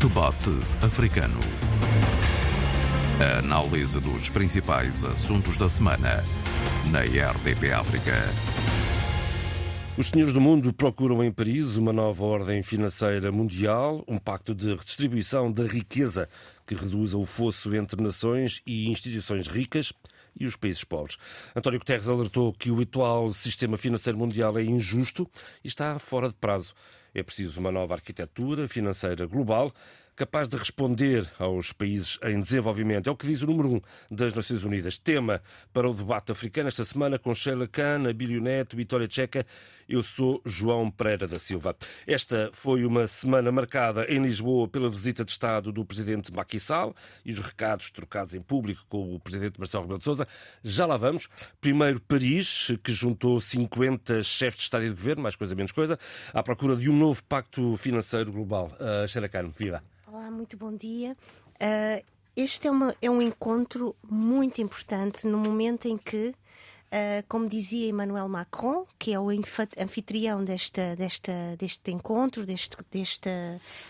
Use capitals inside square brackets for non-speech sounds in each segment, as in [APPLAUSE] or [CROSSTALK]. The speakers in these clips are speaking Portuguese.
Debate Africano. A análise dos principais assuntos da semana na RDP África. Os senhores do mundo procuram em Paris uma nova ordem financeira mundial, um pacto de redistribuição da riqueza que reduza o fosso entre nações e instituições ricas e os países pobres. António Guterres alertou que o atual sistema financeiro mundial é injusto e está fora de prazo. É preciso uma nova arquitetura financeira global capaz de responder aos países em desenvolvimento. É o que diz o número um das Nações Unidas. Tema para o debate africano esta semana com Sheila Khan, Abílio Neto, Vitória Tcheca. Eu sou João Pereira da Silva. Esta foi uma semana marcada em Lisboa pela visita de Estado do presidente Macky Sall e os recados trocados em público com o presidente Marcelo Rebelo de Sousa. Já lá vamos. Primeiro Paris, que juntou 50 chefes de Estado e de Governo, mais coisa menos coisa, à procura de um novo pacto financeiro global. Uh, Khan, viva! Olá, muito bom dia. Uh, este é, uma, é, um encontro muito importante no momento em que, uh, como dizia Emmanuel Macron, que é o anfitrião desta, desta, deste encontro, deste, desta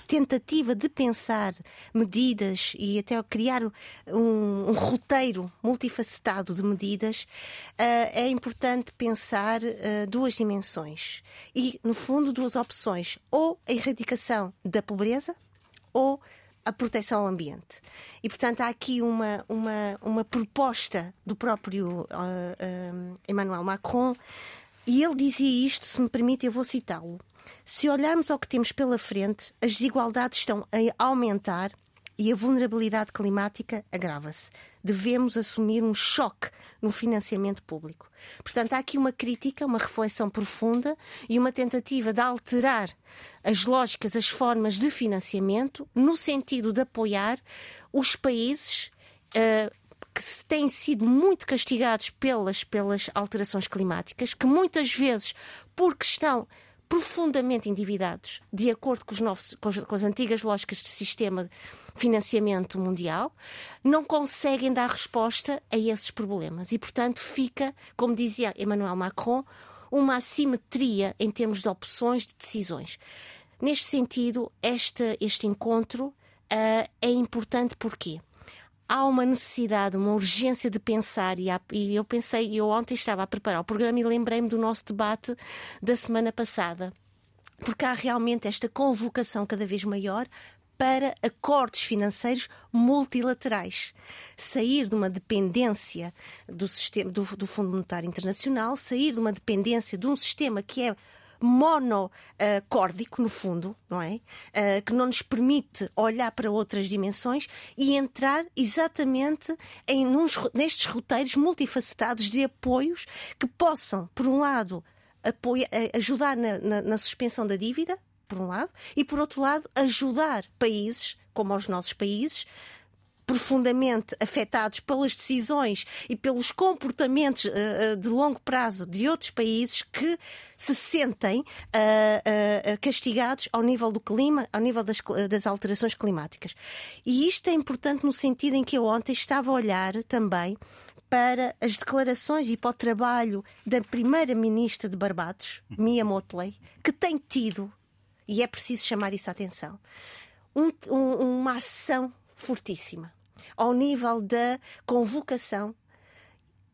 tentativa de pensar medidas e até criar um, um roteiro multifacetado de medidas, uh, é importante pensar duas dimensões. E, no fundo, duas opções: ou a erradicação da pobreza ou a proteção ao ambiente. E, portanto, há aqui uma, uma, uma proposta do próprio uh, uh, Emmanuel Macron, e ele dizia isto, se me permite, eu vou citá-lo. Se olharmos ao que temos pela frente, as desigualdades estão a aumentar e a vulnerabilidade climática agrava-se. Devemos assumir um choque no financiamento público. Portanto, há aqui uma crítica, uma reflexão profunda e uma tentativa de alterar as lógicas, as formas de financiamento, no sentido de apoiar os países. Uh, que têm sido muito castigados pelas, pelas alterações climáticas, que muitas vezes, porque estão profundamente endividados, de acordo com, novos, com, as, com as antigas lógicas de sistema financiamento mundial, não conseguem dar resposta a esses problemas. E, portanto, fica, como dizia Emmanuel Macron, uma assimetria em termos de opções de decisões. Neste sentido, este, este encontro uh, é importante porquê? há uma necessidade, uma urgência de pensar, e, há, e eu pensei, eu ontem estava a preparar o programa e lembrei-me do nosso debate da semana passada, porque há realmente esta convocação cada vez maior para acordos financeiros multilaterais. Sair de uma dependência do, sistema, do, do Fundo Monetário Internacional, sair de uma dependência de um sistema que é monocórdico, no fundo, não é? Uh, que não nos permite olhar para outras dimensões e entrar exatamente em uns, nestes roteiros multifacetados de apoios que possam, por um lado, apoia, ajudar na, na, na suspensão da dívida, por um lado, e por outro lado, ajudar países, como os nossos países, profundamente afetados pelas decisões e pelos comportamentos uh, de longo prazo de outros países que se sentem uh, uh, castigados ao nível do clima, ao nível das, das alterações climáticas. E isto é importante no sentido em que eu ontem estava a olhar também para as declarações e para o trabalho da primeira-ministra de Barbados, Mia Motley, que tem tido, e é preciso chamar isso a atenção, um, um, uma ação fortíssima ao nível da convocação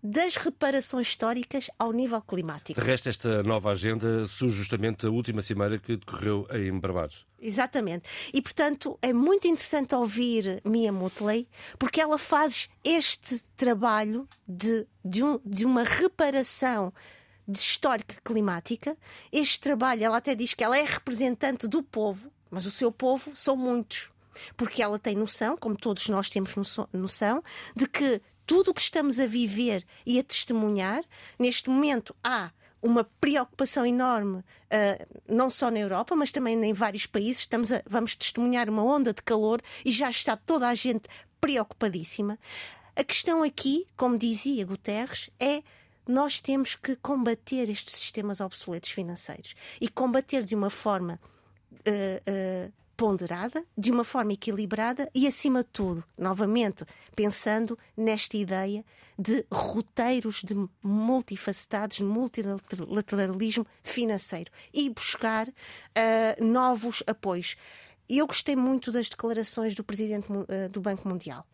das reparações históricas ao nível climático. De resto, esta nova agenda surge justamente a última cimeira que decorreu em Barbados. Exatamente. E, portanto, é muito interessante ouvir Mia Motley, porque ela faz este trabalho de, de, um, de uma reparação de histórica climática. Este trabalho, ela até diz que ela é representante do povo, mas o seu povo são muitos porque ela tem noção, como todos nós temos noção, de que tudo o que estamos a viver e a testemunhar, neste momento há uma preocupação enorme, uh, não só na Europa, mas também em vários países. Estamos a, vamos testemunhar uma onda de calor e já está toda a gente preocupadíssima. A questão aqui, como dizia Guterres, é nós temos que combater estes sistemas obsoletos financeiros e combater de uma forma uh, uh, ponderada, de uma forma equilibrada e, acima de tudo, novamente, pensando nesta ideia de roteiros de multifacetados, multilateralismo financeiro e buscar uh, novos apoios. eu gostei muito das declarações do presidente do Banco Mundial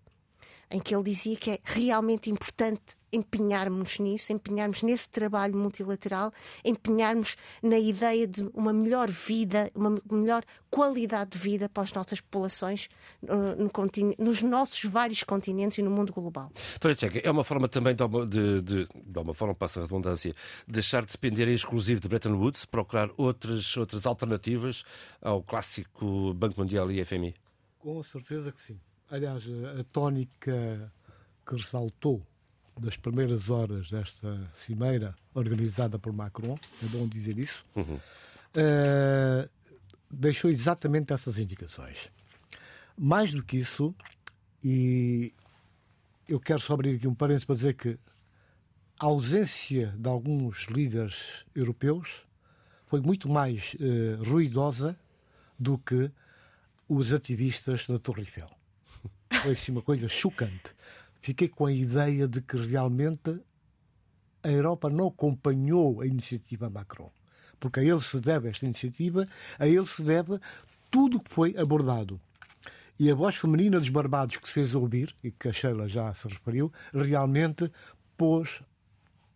em que ele dizia que é realmente importante empenharmos nisso, empenharmos nesse trabalho multilateral, empenharmos na ideia de uma melhor vida, uma melhor qualidade de vida para as nossas populações no, no nos nossos vários continentes e no mundo global. Doutora Tcheca, é uma forma também de, de, de, de uma forma, passa a redundância, deixar de depender em exclusivo de Bretton Woods, procurar outras, outras alternativas ao clássico Banco Mundial e FMI? Com certeza que sim. Aliás, a tónica que ressaltou das primeiras horas desta cimeira organizada por Macron, é bom dizer isso, uhum. uh, deixou exatamente essas indicações. Mais do que isso, e eu quero só abrir aqui um parênteses para dizer que a ausência de alguns líderes europeus foi muito mais uh, ruidosa do que os ativistas da Torre Eiffel foi assim uma coisa chocante. Fiquei com a ideia de que realmente a Europa não acompanhou a iniciativa Macron. Porque a ele se deve esta iniciativa, a ele se deve tudo o que foi abordado. E a voz feminina dos barbados que se fez ouvir, e que a Sheila já se referiu, realmente pôs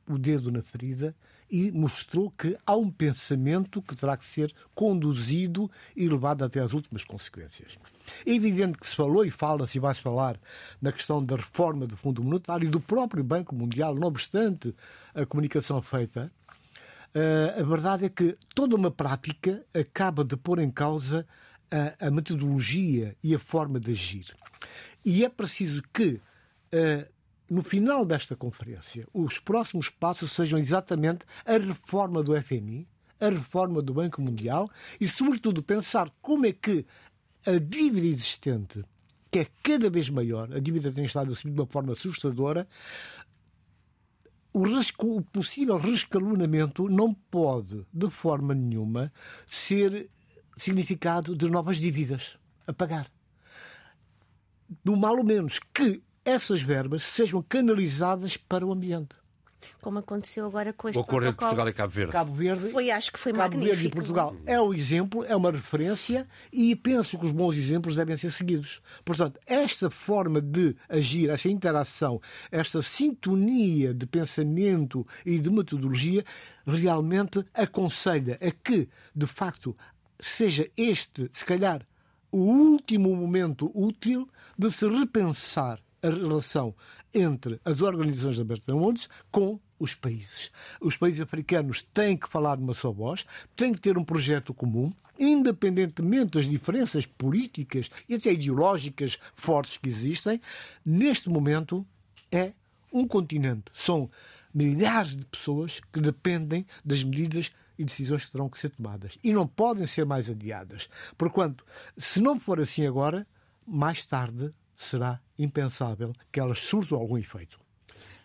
o dedo na ferida e mostrou que há um pensamento que terá que ser conduzido e levado até às últimas consequências. É evidente que se falou e fala-se e vai-se falar na questão da reforma do Fundo Monetário e do próprio Banco Mundial, não obstante a comunicação feita, eh, a verdade é que toda uma prática acaba de pôr em causa a, metodologia e a forma de agir. E é preciso que eh, no final desta conferência, os próximos passos sejam exatamente a reforma do FMI, a reforma do Banco Mundial e, sobretudo, pensar como é que a dívida existente, que é cada vez maior, a dívida tem estado a subir de uma forma assustadora, o, o possível rescalonamento não pode, de forma nenhuma, ser significado de novas dívidas a pagar. Do mal ou menos que essas verbas sejam canalizadas para o ambiente. Como aconteceu agora com este o acordo entre Portugal e Cabo Verde. Cabo Verde. Foi, acho que foi Cabo magnífico. Verde e Portugal é o exemplo, é uma referência e penso que os bons exemplos devem ser seguidos. Portanto, esta forma de agir, esta interação, esta sintonia de pensamento e de metodologia realmente aconselha a que, de facto, seja este, se calhar, o último momento útil de se repensar a relação entre as organizações da Bretton Woods com os países. Os países africanos têm que falar de uma só voz, têm que ter um projeto comum, independentemente das diferenças políticas e até ideológicas fortes que existem, neste momento é um continente. São milhares de pessoas que dependem das medidas e decisões que terão que ser tomadas. E não podem ser mais adiadas. Porquanto, se não for assim agora, mais tarde será impensável que elas surtam algum efeito.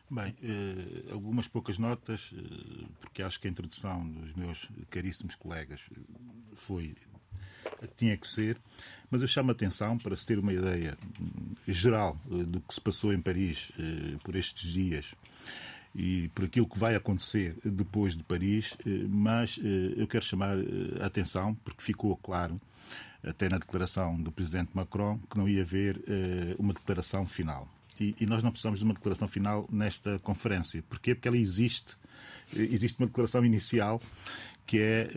Bem, eh, algumas poucas notas, eh, porque acho que a introdução dos meus caríssimos colegas foi tinha que ser, mas eu chamo a atenção para se ter uma ideia eh, geral eh, do que se passou em Paris por estes dias e por aquilo que vai acontecer depois de Paris, mas eu quero chamar a atenção porque ficou claro até na declaração do presidente Macron, que não ia haver uma declaração final. E, nós não precisamos de uma declaração final nesta conferência. Porquê? Porque ela existe. Eh, existe uma declaração inicial, que é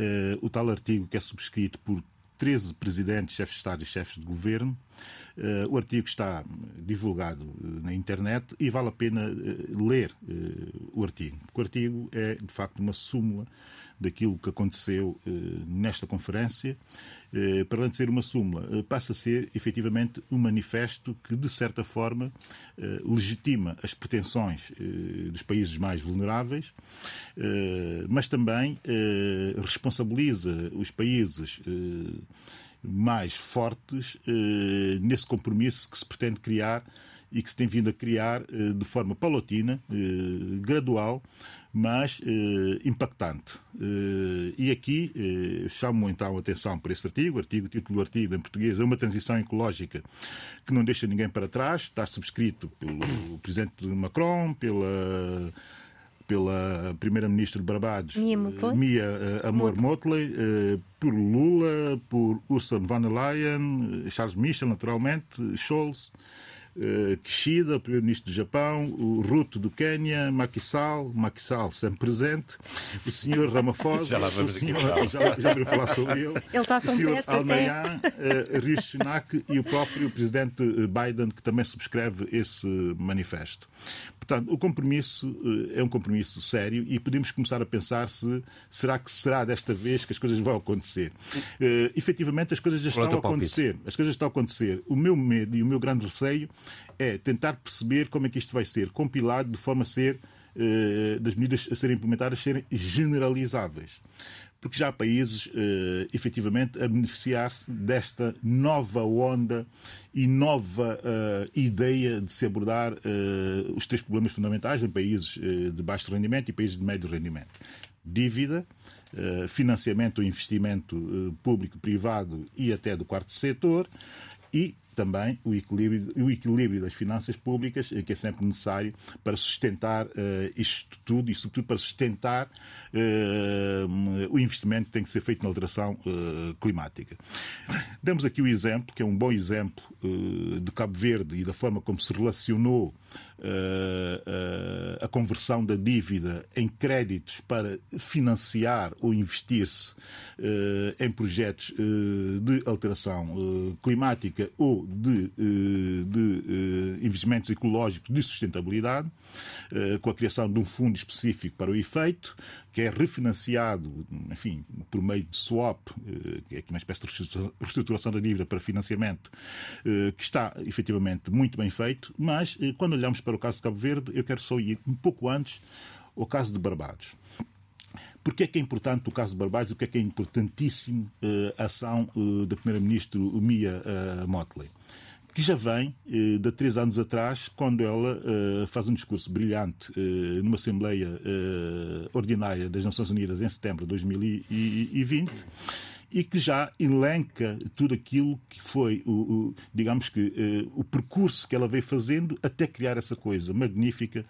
o tal artigo que é subscrito por 13 presidentes, chefes de Estado e chefes de governo. Uh, o artigo está divulgado uh, na internet e vale a pena uh, ler o artigo. O artigo é, de facto, uma súmula daquilo que aconteceu nesta conferência para além de ser uma súmula, eh, passa a ser efetivamente um manifesto que, de certa forma, eh, legitima as pretensões dos países mais vulneráveis, mas também responsabiliza os países mais fortes nesse compromisso que se pretende criar e que se tem vindo a criar de forma paulatina, gradual, mas eh, impactante. Eh, e aqui eh, chamo então a atenção para este artigo, artigo, o título do artigo em português é uma transição ecológica que não deixa ninguém para trás, está subscrito pelo presidente Macron, pela pela primeira-ministra de Barbados, Mia Mottley. Mia uh, Amor Motley, uh, por Lula, por Ursula von der Leyen, Charles Michel, naturalmente, Scholz. Uh, Kishida, primeiro-ministro do Japão, o Ruto do Quênia, Macky Sall sempre presente, o senhor Ramaphosa, [LAUGHS] Já lá o vamos aqui senhor, falar. já, já ouviram falar sobre ele, Ele está o senhor Almeida, uh, Rishi Sunak e o próprio presidente Biden, que também subscreve esse manifesto. Portanto, o compromisso é um compromisso sério e podemos começar a pensar se será que será desta vez que as coisas vão acontecer. Uh, efetivamente, as coisas já é o estão a acontecer. As coisas estão a acontecer. O meu medo e o meu grande receio é tentar perceber como é que isto vai ser compilado de forma a ser eh, das medidas a serem implementadas serem generalizáveis. Porque já há países, eh, efetivamente, a beneficiar-se desta nova onda e nova eh, ideia de se abordar eh, os três problemas fundamentais em países eh, de baixo rendimento e países de médio rendimento. Dívida, financiamento ou investimento eh, público-privado e até do quarto setor e também o equilíbrio, o equilíbrio das finanças públicas, eh, que é sempre necessário para sustentar eh, isto tudo e, sobretudo, para sustentar eh, o investimento que tem que ser feito na alteração eh, climática. Damos aqui o exemplo, que é um bom exemplo de Cabo Verde e da forma como se relacionou a conversão da dívida em créditos para financiar ou investir-se eh, em projetos eh, de alteração eh, climática ou de, eh, de eh, investimentos ecológicos de sustentabilidade, eh, com a criação de um fundo específico para o efeito, que é refinanciado, enfim, por meio de swap, eh, que é uma espécie de reestrutura- reestruturação da dívida para financiamento, eh, que está efetivamente muito bem feito, mas eh, quando olhamos para o caso de Cabo Verde, eu quero só ir um pouco antes ao caso de Barbados. Porquê é que é importante o caso de Barbados e porquê é que é importantíssimo eh, a ação eh, da Primeira-Ministra Mia eh, Motley? Que já vem de três anos atrás, quando ela faz um discurso brilhante numa Assembleia Ordinária das Nações Unidas em setembro de 2020 e que já elenca tudo aquilo que foi, o, o- digamos que, eh, o percurso que ela veio fazendo até criar essa coisa magnífica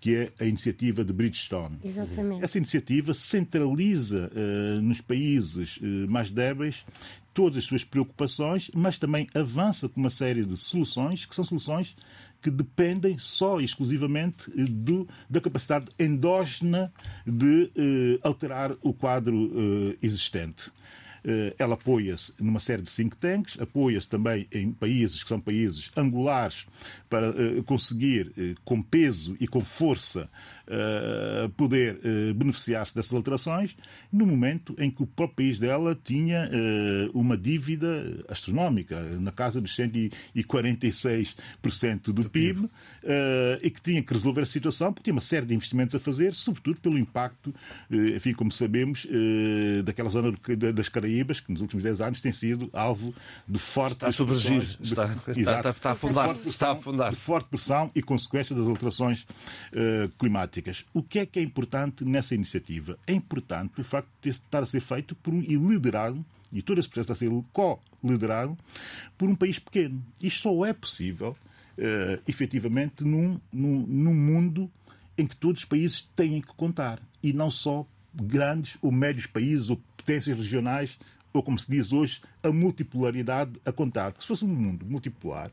que é a iniciativa de Bridgestone. Exatamente. Essa iniciativa centraliza eh, nos países eh, mais débeis todas as suas preocupações, mas também avança com uma série de soluções que são soluções que dependem só e exclusivamente do, da capacidade endógena de alterar o quadro existente. Eh, Ela apoia-se numa série de think tanks, apoia-se também em países que são países angulares para eh, conseguir, eh, com peso e com força, eh, poder eh, beneficiar-se dessas alterações, no momento em que o próprio país dela tinha eh, uma dívida astronómica, na casa dos 146% do PIB, eh, e que tinha que resolver a situação, porque tinha uma série de investimentos a fazer, sobretudo pelo impacto, enfim, como sabemos, daquela zona do- das Caraíbas, que nos últimos 10 anos tem sido alvo de forte Está a está- está- está- a afundar, está a afundar. de forte pressão e consequência das alterações eh, O que é que é importante nessa iniciativa? É importante o facto de estar a ser feito por e liderado, e todo esse processo está a ser co-liderado, por um país pequeno. Isto só é possível, eh, efetivamente, num, num, num mundo em que todos os países têm que contar. E não só grandes ou médios países ou potências regionais, ou como se diz hoje, a multipolaridade a contar. Se fosse um mundo multipolar,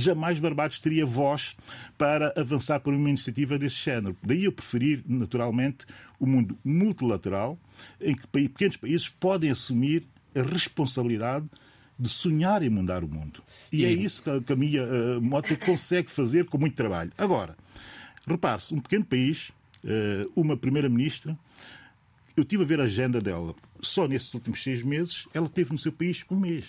jamais Barbados teria voz para avançar por uma iniciativa desse género. Daí eu preferir, naturalmente, o mundo multilateral, em que pequenos países podem assumir a responsabilidade de sonhar em mudar o mundo. E, é isso que a Camila uh, Mota consegue fazer com muito trabalho. Agora, repare-se, um pequeno país, eh, uma primeira-ministra, eu estive a ver a agenda dela. Só nesses últimos seis meses, ela teve no seu país um mês.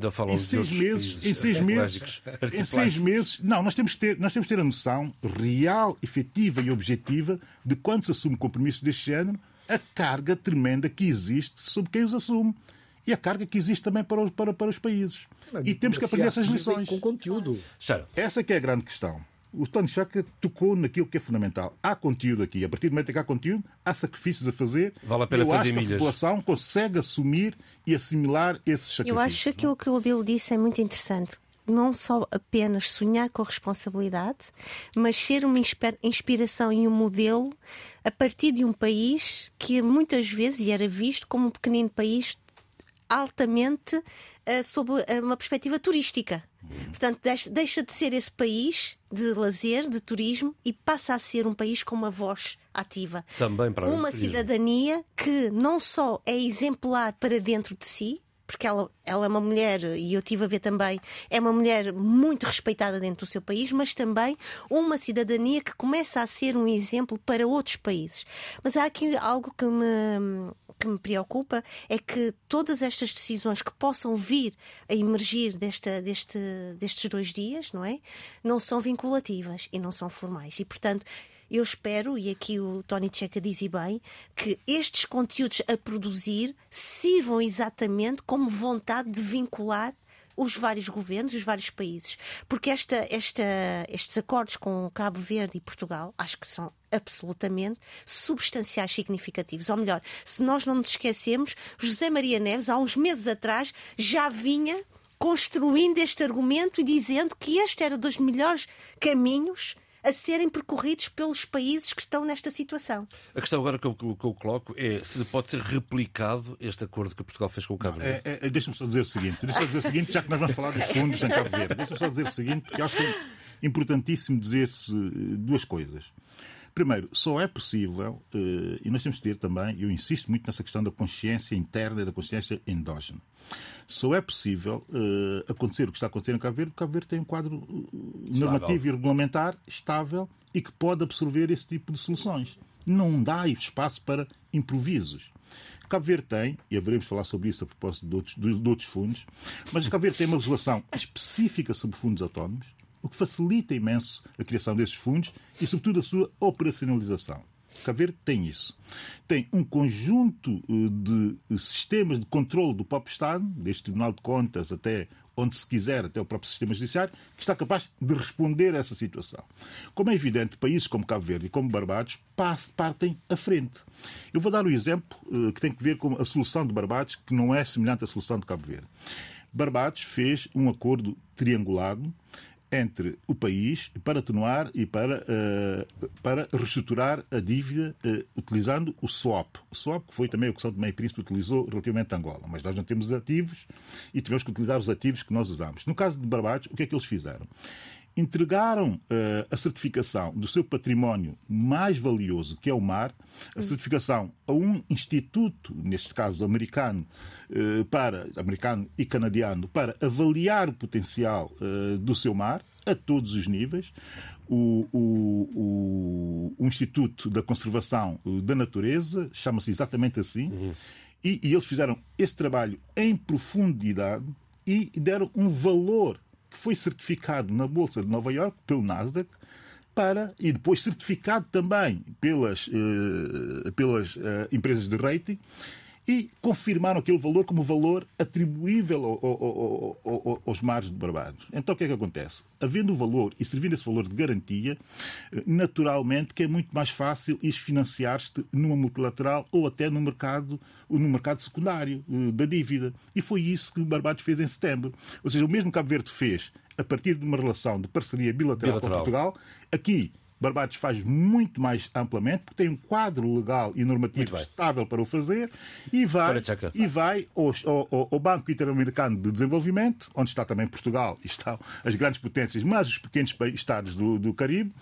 Não falam Em seis meses, em seis meses, em seis meses, não, nós temos que ter, nós temos que ter a noção real, efetiva e objetiva de quando se assume compromissos deste género, a carga tremenda que existe sobre quem os assume e a carga que existe também para os, para, para os países. E temos que aprender essas lições. Com conteúdo. Essa que é a grande questão. O Tony Chaka tocou naquilo que é fundamental. Há conteúdo aqui. A partir do momento em que há conteúdo, há sacrifícios a fazer. Vale a pena Eu fazer acho que milhas. a população consegue assumir e assimilar esses Eu sacrifícios. acho que aquilo que o Bill disse é muito interessante. não só apenas sonhar com responsabilidade, mas ser uma inspiração e um modelo a partir de um país que muitas vezes era visto como um pequenino país altamente uh, sob uma perspectiva turística. Portanto, deixa de ser esse país de lazer, de turismo, e passa a ser um país com uma voz ativa. Também para Uma cidadania que não só é exemplar para dentro de si, porque ela, ela é uma mulher, e eu tive a ver também, é uma mulher muito respeitada dentro do seu país, mas também uma cidadania que começa a ser um exemplo para outros países. Mas há aqui algo que me, que me preocupa é que todas estas decisões que possam vir a emergir desta, deste, destes dois dias, não é? Não são vinculativas e não são formais. E, portanto, eu espero, e aqui o Tony Checa diz bem, que estes conteúdos a produzir sirvam exatamente como vontade de vincular os vários governos, os vários países. Porque esta, esta, estes acordos com Cabo Verde e Portugal acho que são absolutamente substanciais, significativos. Ou melhor, se nós não nos esquecemos, José Maria Neves, há uns meses atrás, já vinha construindo este argumento e dizendo que este era dos melhores caminhos a serem percorridos pelos países que estão nesta situação. A questão agora que eu, que eu coloco é se pode ser replicado este acordo que Portugal fez com o Cabo Verde. É, é, Deixa-me só dizer o seguinte, deixa só dizer o seguinte, já que nós vamos falar dos fundos em Cabo Verde, deixa-me só dizer o seguinte, porque acho é importantíssimo dizer-se duas coisas. Primeiro, só é possível, eh, e nós temos que ter também, eu insisto muito nessa questão da consciência interna e da consciência endógena. Só é possível uh, acontecer o que está acontecendo em Cabo Verde, porque Cabo Verde tem um quadro uh, normativo e regulamentar estável e que pode absorver esse tipo de soluções. Não dá espaço para improvisos. Cabo Verde tem, e haveremos de falar sobre isso a propósito de outros, de, de outros fundos, mas Cabo Verde tem uma legislação específica sobre fundos autónomos, o que facilita imenso a criação desses fundos e, sobretudo, a sua operacionalização. Cabo Verde tem isso. Tem um conjunto eh, de sistemas de controle do próprio Estado, desde o Tribunal de Contas até onde se quiser, até o próprio sistema judiciário, que está capaz de responder a essa situação. Como é evidente, países como Cabo Verde e como Barbados partem à frente. Eu vou dar um exemplo eh, que tem que ver com a solução de Barbados, que não é semelhante à solução de Cabo Verde. Barbados fez um acordo triangulado entre o país para atenuar e para, uh, para reestruturar a dívida uh, utilizando o swap. O swap foi também o que São Tomé e Príncipe utilizou relativamente a Angola, mas nós não temos ativos e tivemos que utilizar os ativos que nós usamos. No caso de Barbados, o que é que eles fizeram? Entregaram uh, a certificação do seu património mais valioso, que é o mar, a certificação a um instituto, neste caso americano, uh, para americano e canadiano, para avaliar o potencial uh, do seu mar a todos os níveis. O, o, o, o Instituto da Conservação da Natureza chama-se exatamente assim. Uhum. E, e eles fizeram esse trabalho em profundidade e deram um valor que foi certificado na Bolsa de Nova York pelo Nasdaq para e depois certificado também pelas, uh, pelas uh, empresas de rating e confirmaram aquele valor como valor atribuível ao, ao, ao, aos mares de Barbados. Então o que é que acontece? Havendo o valor e servindo esse valor de garantia, naturalmente que é muito mais fácil financiar-te numa multilateral ou até no mercado, no mercado secundário eh, da dívida. E foi isso que Barbados fez em setembro. Ou seja, o mesmo Cabo Verde fez a partir de uma relação de parceria bilateral, bilateral. com Portugal, aqui Barbados faz muito mais amplamente, porque tem um quadro legal e normativo estável para o fazer, e vai, e vai ao, ao, ao Banco Interamericano de Desenvolvimento, onde está também Portugal, e estão as grandes potências, mas os pequenos estados do, do Caribe,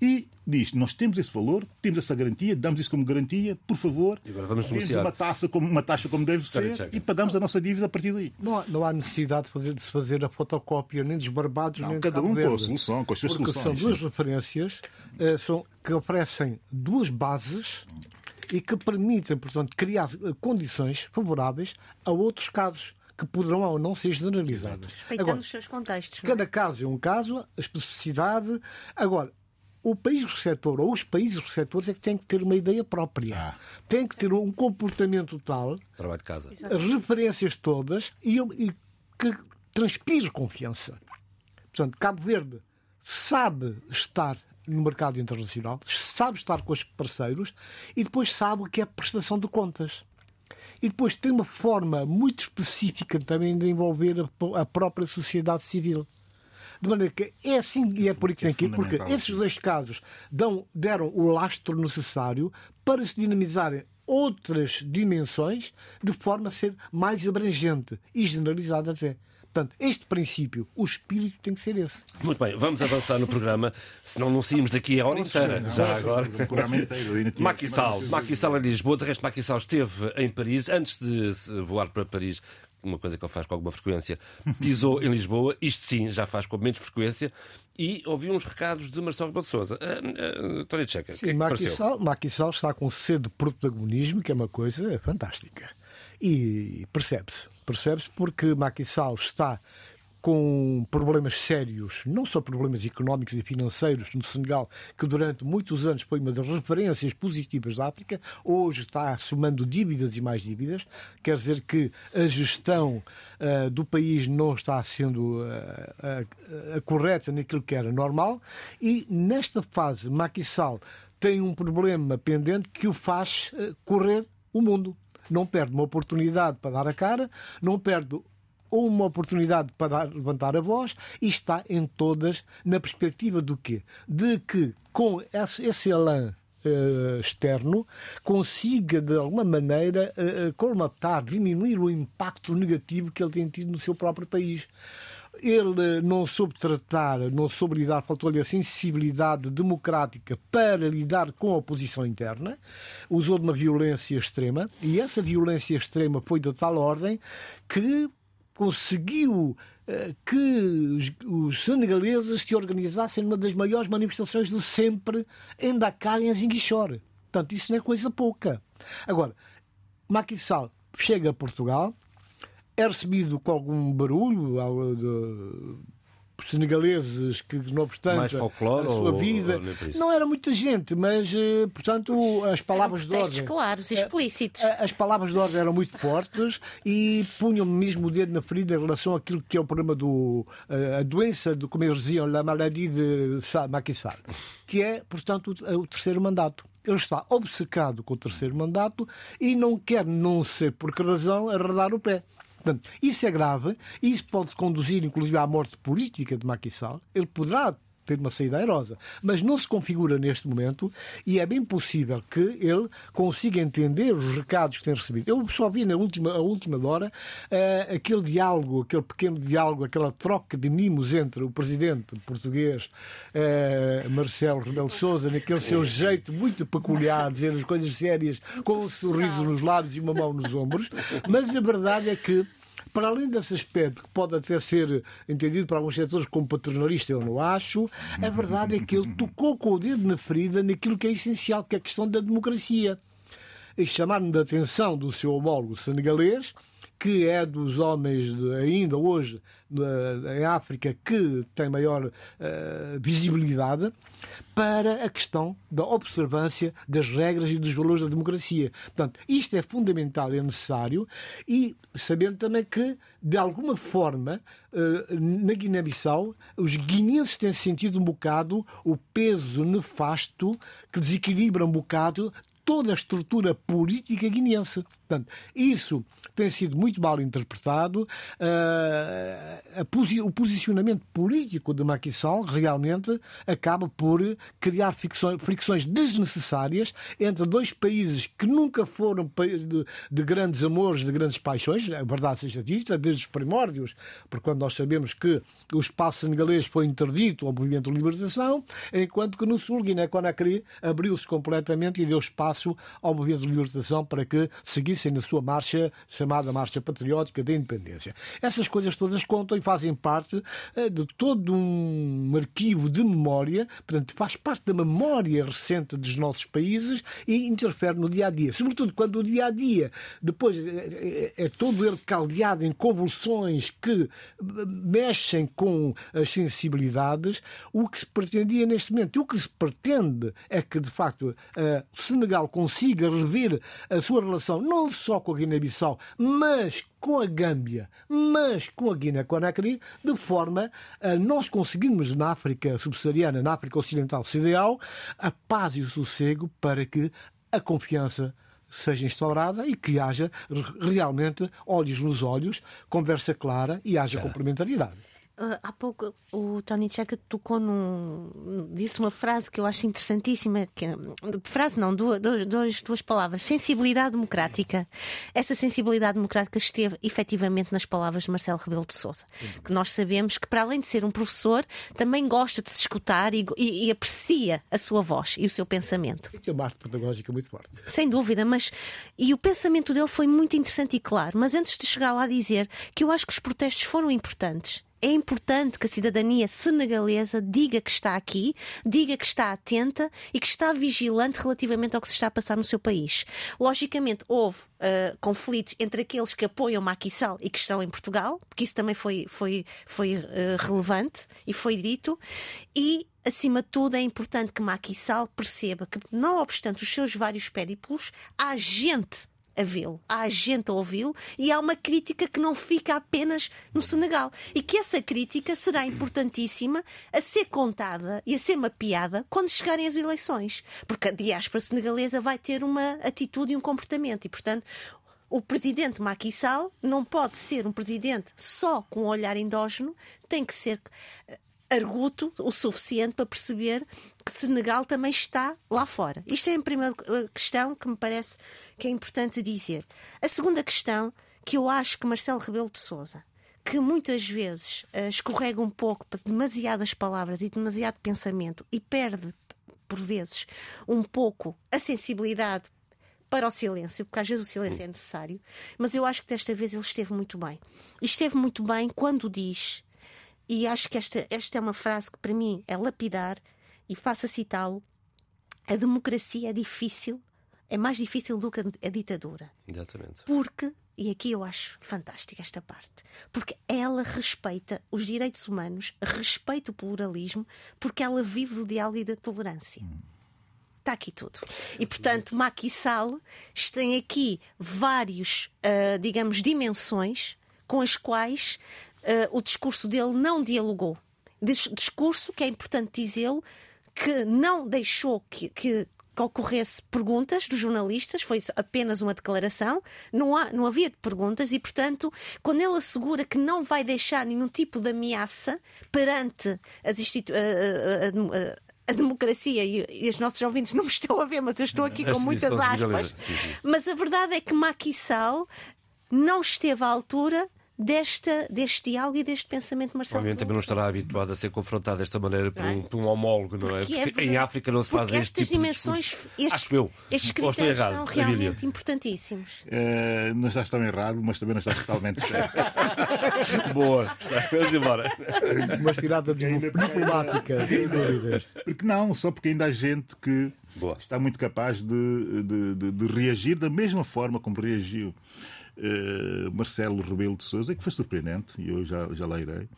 e diz: Nós temos esse valor, temos essa garantia, damos isso como garantia, por favor, e agora vamos temos uma, taxa como, uma taxa como deve ser e pagamos a nossa dívida a partir daí. Não há, não há necessidade de, fazer, de se fazer a fotocópia nem dos barbados, não, nem cada um com a solução, com as suas porque soluções. São duas referências uh, são, que oferecem duas bases e que permitem, portanto, criar eh, condições favoráveis a outros casos que poderão ou não ser generalizadas. Respeitando Agora, os seus contextos. É? Cada caso é um caso, a especificidade. Agora, o país receptor ou os países receptores é que têm que ter uma ideia própria. Ah. Têm que ter um comportamento tal, trabalho de casa, as referências todas e, e que transpire confiança. Portanto, Cabo Verde sabe estar no mercado internacional, sabe estar com os parceiros e depois sabe o que é prestação de contas. E depois tem uma forma muito específica também de envolver a própria sociedade civil. De maneira que é assim e é por isso que tem que ir, porque esses dois casos dão, deram o lastro necessário para se dinamizarem outras dimensões de forma a ser mais abrangente e generalizada até. Portanto, este princípio, o espírito tem que ser esse. Muito bem, vamos avançar no programa, senão não saímos daqui a hora inteira. Já agora. Maquissal, Maquissal em Lisboa, de resto, Maquissal esteve em Paris, antes de voar para Paris, uma coisa que ele faz com alguma frequência, pisou em Lisboa, isto sim já faz com menos frequência, e ouvi uns recados de Marcelo Rebelo de Sousa. Uh, uh, Tony Checa, sim, que é Maquissal, Maquissal está com sede de protagonismo, que é uma coisa fantástica. E percebe-se Percebe-se porque Macky Sall está com problemas sérios, não só problemas económicos e financeiros no Senegal, que durante muitos anos foi uma das referências positivas da África, hoje está somando dívidas e mais dívidas, quer dizer que a gestão uh, do país não está sendo uh, correta naquilo que era normal, e nesta fase Macky Sall tem um problema pendente que o faz correr o mundo. Não perde uma oportunidade para dar a cara, não perde uma oportunidade para levantar a voz e está em todas na perspectiva do quê? De que com esse, esse elan Uh, externo consiga, de alguma maneira, uh, colmatar, diminuir o impacto negativo que ele tem tido no seu próprio país. Ele não soube tratar, não soube lidar, faltou-lhe a sensibilidade democrática para lidar com a oposição interna, usou de uma violência extrema, e essa violência extrema foi de tal ordem que conseguiu uh, que os, senegaleses se organizassem numa das maiores manifestações de sempre em Dakar, em Zinguichor. Portanto, isso não é coisa pouca. Agora, Macky Sall chega a Portugal, é recebido com algum barulho senegaleses que, não obstante Mais folclore, a sua vida, ou, ou não era muita gente, mas, eh, portanto, as palavras de ordem. claros, eh, explícitos. As palavras de ordem eram muito fortes e punham mesmo o dedo na ferida em relação àquilo que é o problema do. Eh, a doença, do, como eles diziam, a maladie de Macky Sall, que é, portanto, o terceiro mandato ele está obcecado com o terceiro mandato e não quer, não sei por que razão, arredar o pé. Portanto, isso é grave, isso pode conduzir, inclusive, à morte política de Macky Sall. Ele poderá ter uma saída airosa. Mas não se configura neste momento e é bem possível que ele consiga entender os recados que tem recebido. Eu só vi na última, a última hora uh, aquele diálogo, aquele pequeno diálogo, aquela troca de mimos entre o presidente português uh, Marcelo Rebelo de Sousa, naquele seu jeito muito peculiar, dizer as coisas sérias, com um sorriso nos lábios e uma mão nos ombros. Mas a verdade é que para além desse aspecto que pode até ser entendido para alguns setores como paternalista, eu não acho, a verdade é que ele tocou com o dedo na ferida naquilo que é essencial, que é a questão da democracia. E chamar-me da atenção do seu homólogo senegalês, que é dos homens de, ainda hoje em África que tem maior uh, visibilidade, para a questão da observância das regras e dos valores da democracia. Portanto, isto é fundamental, é necessário, e sabendo também que, de alguma forma, uh, na Guiné-Bissau, os guineenses têm sentido um bocado o peso nefasto que desequilibra um bocado toda a estrutura política guineense. Portanto, isso tem sido muito mal interpretado. Uh, o posicionamento político de Macky Sall realmente acaba por criar fricções, desnecessárias entre dois países que nunca foram de, de, grandes amores, de grandes paixões, a verdade seja dita, desde os primórdios, porque quando nós sabemos que o espaço senegalês foi interdito ao movimento de libertação, enquanto que no sul, Guiné-Conakry abriu-se completamente e deu espaço ao movimento de libertação para que seguisse seguissem na sua marcha chamada Marcha Patriótica da Independência. Essas coisas todas contam e fazem parte eh, de todo um arquivo de memória, portanto, faz parte da memória recente dos nossos países e interfere no dia a dia. Sobretudo quando o dia a dia depois é, é, é todo ele caldeado em convulsões que mexem com as sensibilidades, o que se pretendia neste momento, e o que se pretende é que, de facto, o Senegal consiga rever a sua relação não só com a Guiné-Bissau, mas com a Gâmbia, mas com a Guiné-Conakry, de forma a nós conseguirmos na África subsaariana, na África Ocidental Ocidental, a paz e o sossego para que a confiança seja instaurada e que haja realmente olhos nos olhos, conversa clara e haja complementariedade. Uh, há pouco o Tony Checa tocou num. disse uma frase que eu acho interessantíssima. Que, frase não, duas, duas, duas palavras. Sensibilidade democrática. Essa sensibilidade democrática esteve efetivamente nas palavras de Marcelo Rebelo de Souza. Que nós sabemos que, para além de ser um professor, também gosta de se escutar e, e, e aprecia a sua voz e o seu pensamento. Tem uma arte pedagógica muito forte. Sem dúvida, mas. E o pensamento dele foi muito interessante e claro. Mas antes de chegar lá a dizer que eu acho que os protestos foram importantes é importante que a cidadania senegalesa diga que está aqui, diga que está atenta e que está vigilante relativamente ao que se está a passar no seu país. Logicamente, houve uh, conflitos entre aqueles que apoiam Macky Sall e que estão em Portugal, porque isso também foi, foi, foi uh, relevante e foi dito, e acima de tudo, é importante que Macky Sall perceba que, não obstante os seus vários périplos, há gente a vê-lo, há gente a ouvi-lo e há uma crítica que não fica apenas no Senegal. E que essa crítica será importantíssima a ser contada e a ser mapeada quando chegarem as eleições. Porque a diáspora senegalesa vai ter uma atitude e um comportamento. E, portanto, o presidente Macky Sall não pode ser um presidente só com um olhar endógeno, tem que ser arguto o suficiente para perceber que Senegal também está lá fora. Isto é a primeira questão que me parece que é importante dizer. A segunda questão, que eu acho que Marcelo Rebelo de Souza, que muitas vezes uh, escorrega um pouco para demasiadas palavras e demasiado pensamento e perde, por vezes, um pouco a sensibilidade para o silêncio, porque às vezes o silêncio é necessário, mas eu acho que desta vez ele esteve muito bem. E esteve muito bem quando diz e acho que esta, esta é uma frase que para mim é lapidar e faço citá-lo. A democracia é difícil, é mais difícil do que a ditadura. Exatamente. Porque, e aqui eu acho fantástica esta parte, porque ela respeita os direitos humanos, respeita o pluralismo, porque ela vive do diálogo e da tolerância. Está aqui tudo. E, portanto, Macky Sall tem aqui vários, uh, digamos, dimensões com as quais o discurso dele não dialogou. Discurso que é importante dizê-lo, que não deixou que, que, que ocorresse perguntas dos jornalistas, foi apenas uma declaração, não, há, não havia perguntas e, portanto, quando ele assegura que não vai deixar nenhum tipo de ameaça perante as institu a, a, a, democracia e, e, os nossos ouvintes não me estão a ver, mas eu estou aqui com muitas aspas. Mas a verdade é que Macky Sall não esteve à altura desta, deste diálogo e deste pensamento Marcelo. Obviamente também não estará habituado a ser confrontado desta maneira por, um, por um homólogo, não é? Porque, é Porque é em África não se faz este tipo dimensões, de estes, Acho eu. Estes critérios errado, são realmente importantíssimos. Uh, não estás tão errado, mas também não estás totalmente certo. [LAUGHS] Boa. Vamos embora. Umas tiradas diplomáticas, sem dúvidas. Porque não, só porque ainda há gente que Boa. está muito capaz de, de, de, de reagir da mesma forma como reagiu uh, Marcelo Rebelo de Sousa, que foi surpreendente, e eu já, já lá irei,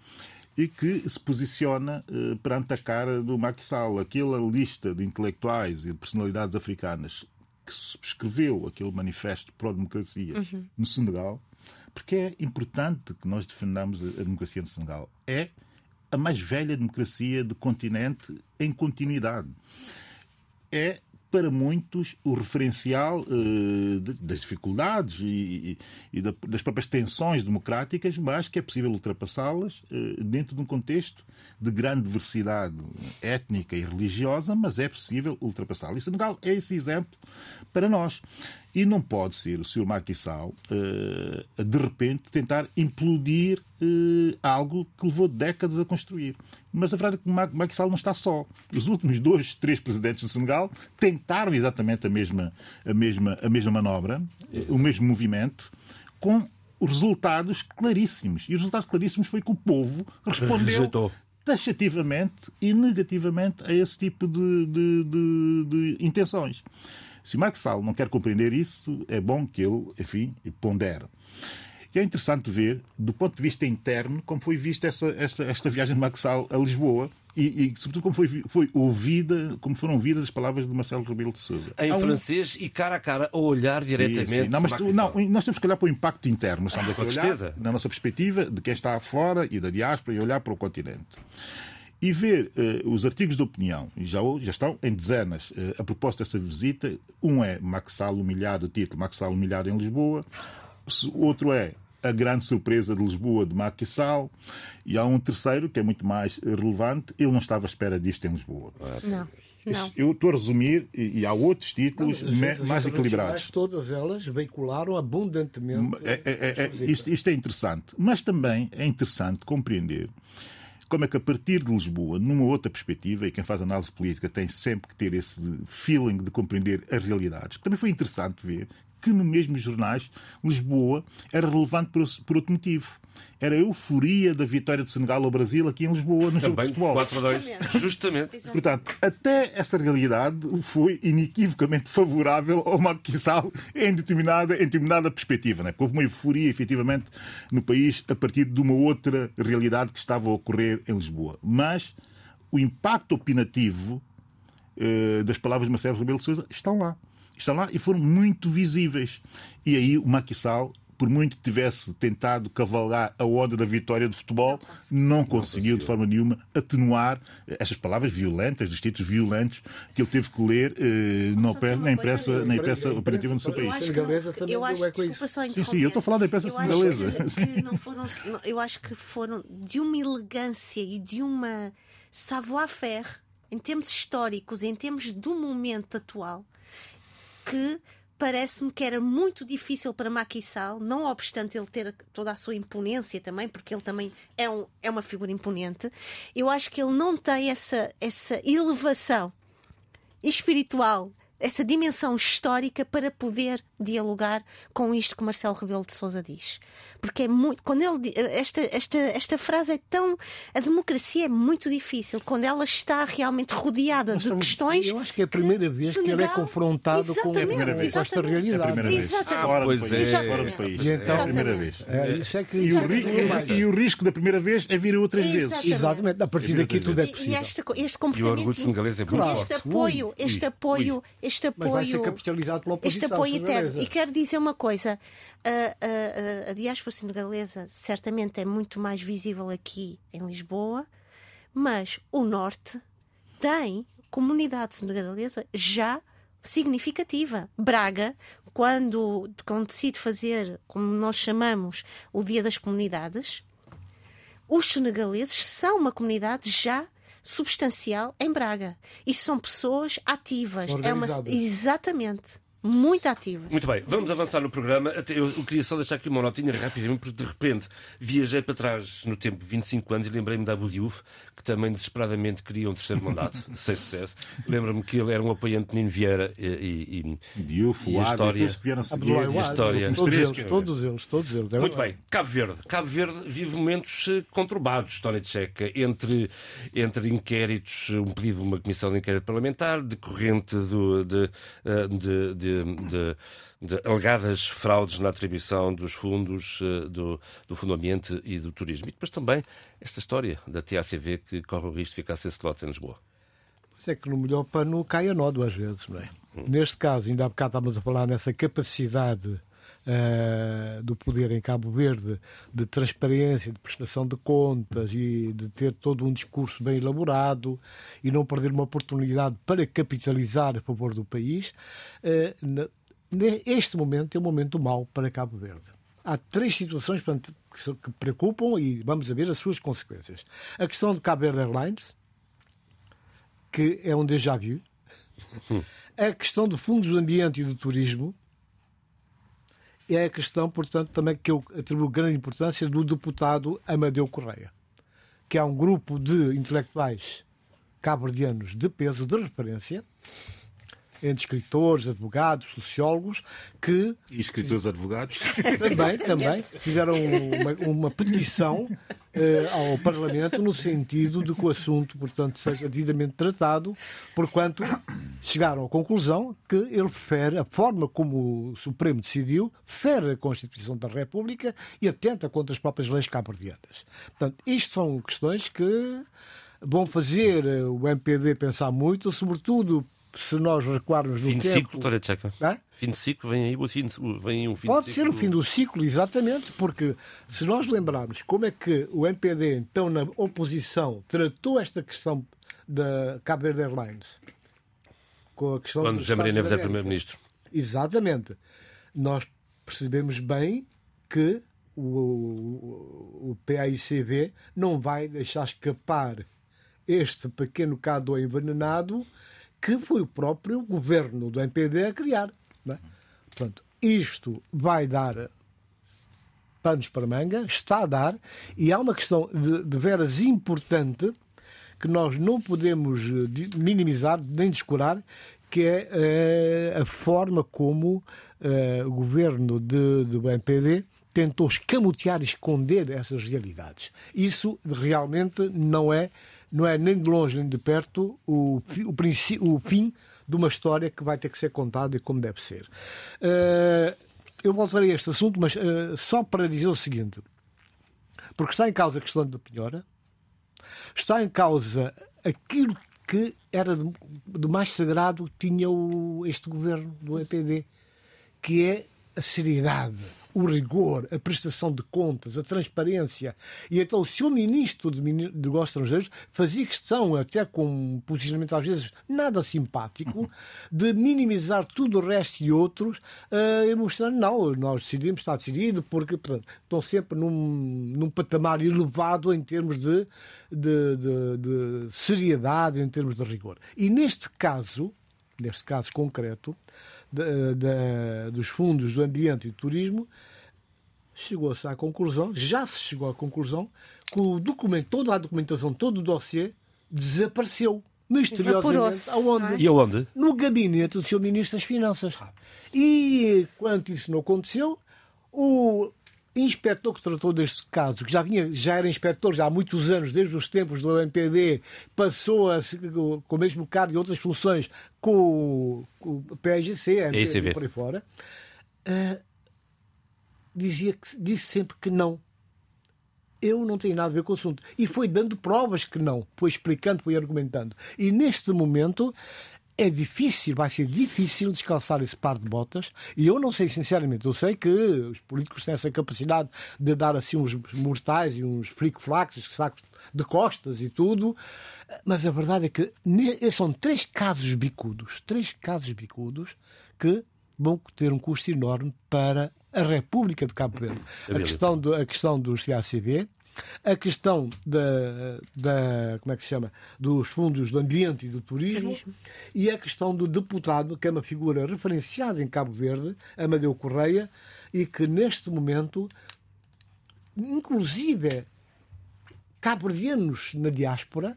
e que se posiciona uh, perante a cara do Macky Sall. Aquela lista de intelectuais e de personalidades africanas que subscreveu aquele manifesto pró-democracia uhum. no Senegal, porque é importante que nós defendamos a democracia no Senegal. É a mais velha democracia do continente em continuidade. É para muitos, o referencial uh, de, das dificuldades e, e, e, das próprias tensões democráticas, mas que é possível ultrapassá-las uh, dentro de um contexto de grande diversidade étnica e religiosa, mas é possível ultrapassá-las. E Senegal é esse exemplo para nós. E não pode ser o Sr. Macky Sall, de repente, tentar implodir uh, algo que levou décadas a construir. Mas a verdade é que Macky Sall não está só. Os últimos dois, três presidentes do Senegal tentaram exatamente a mesma, a mesma, a mesma manobra, o mesmo movimento, com resultados claríssimos. E os resultados claríssimos foi que o povo respondeu Rejeitou. taxativamente e negativamente a esse tipo de, de, de, de intenções. Se Max Sall não quer compreender isso, é bom que ele, enfim, pondere. E é interessante ver, do ponto de vista interno, como foi vista essa, esta, esta viagem de Max Sall a Lisboa e, e, sobretudo, como foi, foi ouvida, como foram ouvidas as palavras de Marcelo Rebelo de Sousa. Em francês e cara a cara, a olhar sim, diretamente. Sim. Não, mas tu, não, nós temos que olhar para o impacto interno. Nós ah, com certeza. Na nossa perspectiva, de quem está fora e da diáspora, e olhar para o continente e ver uh, os artigos de opinião, e já, já estão em dezenas, uh, a propósito dessa visita. Um é Maxal humilhado, o título Maxal humilhado em Lisboa. O outro é a grande surpresa de Lisboa de Macky Sall. E há um terceiro que é muito mais relevante. Ele não estava à espera disto em Lisboa. Não. Não. Eu estou a resumir e, e há outros títulos Não, mais internacionais, equilibrados. Todas elas veicularam abundantemente. É- é- é- é- isto, isto é interessante. Mas também é interessante compreender como é que a partir de Lisboa, numa outra perspectiva, e quem faz análise política tem sempre que ter esse feeling de compreender as realidades, também foi interessante ver que no mesmo jornais Lisboa era relevante por, por outro motivo. Era a euforia da vitória de Senegal ao Brasil aqui em Lisboa no jogo de Também futebol. 4 a 2. Exatamente. Justamente. Portanto, até essa realidade foi inequivocamente favorável ao Sall em determinada, em determinada perspectiva. Né? Porque houve uma euforia, efetivamente, no país a partir de uma outra realidade que estava a ocorrer em Lisboa. Mas o impacto opinativo eh, das palavras de Marcelo Rebelo de Sousa estão lá. Estão lá e foram muito visíveis. E aí o Sall, por muito que tivesse tentado cavalgar a onda da vitória do futebol, não conseguiu de forma nenhuma atenuar estas palavras violentas, dos títulos violentos que ele teve que ler eh, uma na imprensa, na imprensa operativa no seu Eu país. Eu acho que, não, desculpa só sim, interromper. eu estou a falar da imprensa Eu acho senegalesa. que- que [LAUGHS] não foram, não, eu acho que foram de uma elegância e de uma savoir-faire em termos históricos, em termos do momento atual, que parece-me que era muito difícil para Macky não obstante ele ter toda a sua imponência também, porque ele também é, um, é uma figura imponente, eu acho que ele não tem essa, essa elevação espiritual, essa dimensão histórica para poder dialogar com isto que Marcelo Rebelo de Sousa diz. Porque é muito, quando ele esta, esta, esta frase é tão a democracia é muito difícil quando ela está realmente rodeada Nós de questões. Eu acho que é a primeira vez que ele é confrontado com, com esta. É a realidade. primeira vez. Exatamente. Fora Pois país. é. Fora do país. E então- é a primeira vez. É, isso é que E o, Exatamente. ri- mais. e o risco da primeira vez é vir outras vezes. Exatamente. A partir daqui tudo é E- e possível. este, este E o comportamento. orgulho senegalês é muito Claro. este forte. apoio, este apoio, este Mas vai ser apoio. capitalizado pela Este apoio eterno. E quero dizer uma coisa: a, a, a, diáspora senegalesa certamente é muito mais visível aqui em Lisboa, mas o Norte tem comunidade senegalesa já significativa. Braga, quando, quando decide fazer, como nós chamamos, o Dia das Comunidades, os senegaleses são uma comunidade já substancial em Braga. E são pessoas ativas. É uma, exatamente. Muito ativas. Muito bem, vamos avançar no programa. Eu queria só deixar aqui uma notinha rapidamente, porque de repente viajei para trás no tempo, 25 anos, e lembrei-me da Abu Diouf, que também desesperadamente queria um terceiro mandato, [LAUGHS] sem sucesso. Lembro-me que ele era um apoiante de Nino Vieira e, e- e- Diouf, E a história- que vieram a seguir. História. Todos eles, todos eles, todos eles. É Muito verdade. bem, Cabo Verde. Cabo Verde vive momentos eh, conturbados, Tony Tcheca, entre, entre inquéritos, um pedido de uma comissão de inquérito parlamentar, decorrente do, de, eh, de, de, de- alegadas fraudes na atribuição dos fundos eh, do, do Fundo Ambiente e do Turismo. E depois também esta história da TACV que corre o risco de ficar sem slot em Lisboa. Pois é que no melhor pano cai a nó duas vezes, não é? Neste caso, ainda há bocado estávamos a falar nessa capacidade eh, do poder em Cabo Verde de transparência, de prestação de contas e de ter todo um discurso bem elaborado e não perder uma oportunidade para capitalizar a favor do país. eh, na- ne- este momento é um momento mau para Cabo Verde. Há três situações portanto, que preocupam e vamos ver as suas consequências. A questão de Cabo Verde Airlines, que é um déjà vu. A questão do fundos do ambiente e do turismo é a questão, portanto, também que eu atribuo grande importância do deputado Amadeu Correia, que é um grupo de intelectuais cabo-verdianos de peso, de referência, entre escritores, advogados, sociólogos, que E escritores advogados. [LAUGHS] também, também fizeram uma, uma petição eh, ao Parlamento no sentido de que o assunto, portanto, seja devidamente tratado, porquanto chegaram à conclusão que ele fere a forma como o Supremo decidiu, fere a Constituição da República e atenta contra as próprias leis cabo-verdianas. Portanto, isto são questões que vão fazer eh, o MPD pensar muito, sobretudo se nós recuarmos no Fim de tempo... ciclo, Tony Tcheca. Hã? Fim de ciclo, vem aí fim de, vem aí um fim Pode de ser ciclo. o fim do ciclo, exatamente, porque se nós lembrarmos como é que o MPD, então, na oposição, tratou esta questão da Cabo Verde Airlines, com a questão Quando José Maria Neves era. Primeiro-Ministro. Exatamente. Nós percebemos bem que o, o PAICV não vai deixar escapar este pequeno cado envenenado que foi o próprio governo do MPD a criar. É? Portanto, isto vai dar panos para manga, está a dar, e há uma questão de, de veras importante que nós não podemos eh, minimizar nem descurar, que é eh, a forma como eh, o governo de, do MPD tentou escamotear esconder essas realidades. Isso realmente não é, não é nem de longe nem de perto o, o, o fim de uma história que vai ter que ser contada e como deve ser. Eu voltarei a este assunto, mas só para dizer o seguinte: porque está em causa a questão da penhora, está em causa aquilo que era de, mais sagrado tinha o, este governo do EPD, que é a seriedade o rigor, a prestação de contas, a transparência. E então, o ministro de Negócios Estrangeiros fazia questão, até com um posicionamento às vezes nada simpático, de minimizar tudo o resto e outros, uh, e mostrando, não, nós decidimos, está decidido, porque portanto, estão sempre num, num patamar elevado em termos de, de, de, de seriedade, em termos de rigor. E neste caso, neste caso concreto, de, de, dos fundos do ambiente e do turismo, chegou-se à conclusão, já se chegou à conclusão, que o documento, toda a documentação, todo o dossiê desapareceu. Misteriosamente. Aonde? E aonde? No gabinete do seu Ministro das Finanças. E quando isso não aconteceu, o inspetor que tratou deste caso, que já, vinha, já era inspetor já há muitos anos, desde os tempos do MPD, passou a, com o mesmo cargo e outras funções com, com o PSGC, MPD por aí fora, uh, dizia que, disse sempre que não. Eu não tenho nada a ver com o assunto. E foi dando provas que não. Foi explicando, foi argumentando. E neste momento é difícil, vai ser difícil descalçar esse par de botas. E eu não sei, sinceramente, eu sei que os políticos têm essa capacidade de dar assim uns mortais e uns flic-flacs, sacos de costas e tudo. Mas a verdade é que são três casos bicudos, três casos bicudos que vão ter um custo enorme para a República de Cabo Verde. A questão, do, a questão dos CACV, a questão da, da, como é que se chama? Dos fundos do ambiente e do turismo, turismo, e a questão do deputado que é uma figura referenciada em Cabo Verde Amadeu Correia e que neste momento inclusive cabo-verdianos na diáspora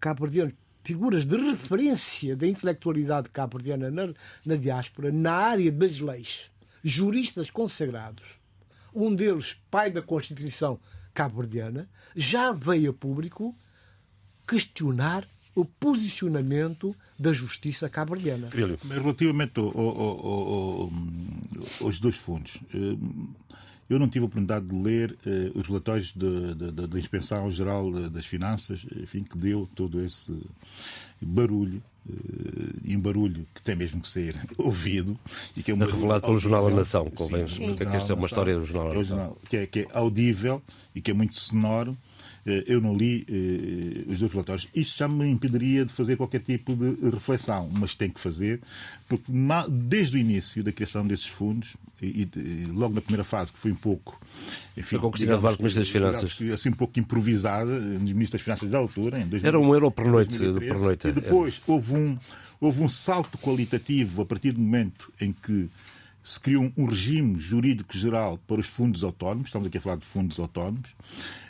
cabo-verdianos figuras de referência da intelectualidade cabo-verdiana na, na diáspora, na área das leis, juristas consagrados, um deles, pai da Constituição cabo-verdiana, já veio a público questionar o posicionamento da justiça cabo-verdiana. Relativamente ao, ao, ao, aos dois fundos, eh, eu não tive a oportunidade de ler eh, os relatórios da Inspeção Geral das Finanças, enfim, que deu todo esse barulho uh, e um barulho que tem mesmo que ser [LAUGHS] ouvido e que é, um revelado pelo Jornal da Nação, convém, porque esta é uma história do Jornal da Nação. Que é, que é audível e que é muito sonoro eh, eu não li eh, os dois relatórios. Isto já me impediria de fazer qualquer tipo de reflexão, mas tem que fazer, porque desde o início da criação desses fundos, e, e logo na primeira fase, que foi um pouco. Enfim, com Cristina Duarte, Ministro das Finanças. Assim, um pouco improvisada, Ministro das Finanças da altura. Em 2000, Era um euro por noite. Por noite. E depois houve um, houve um salto qualitativo a partir do momento em que se criou um regime jurídico geral para os fundos autónomos, estamos aqui a falar de fundos autónomos,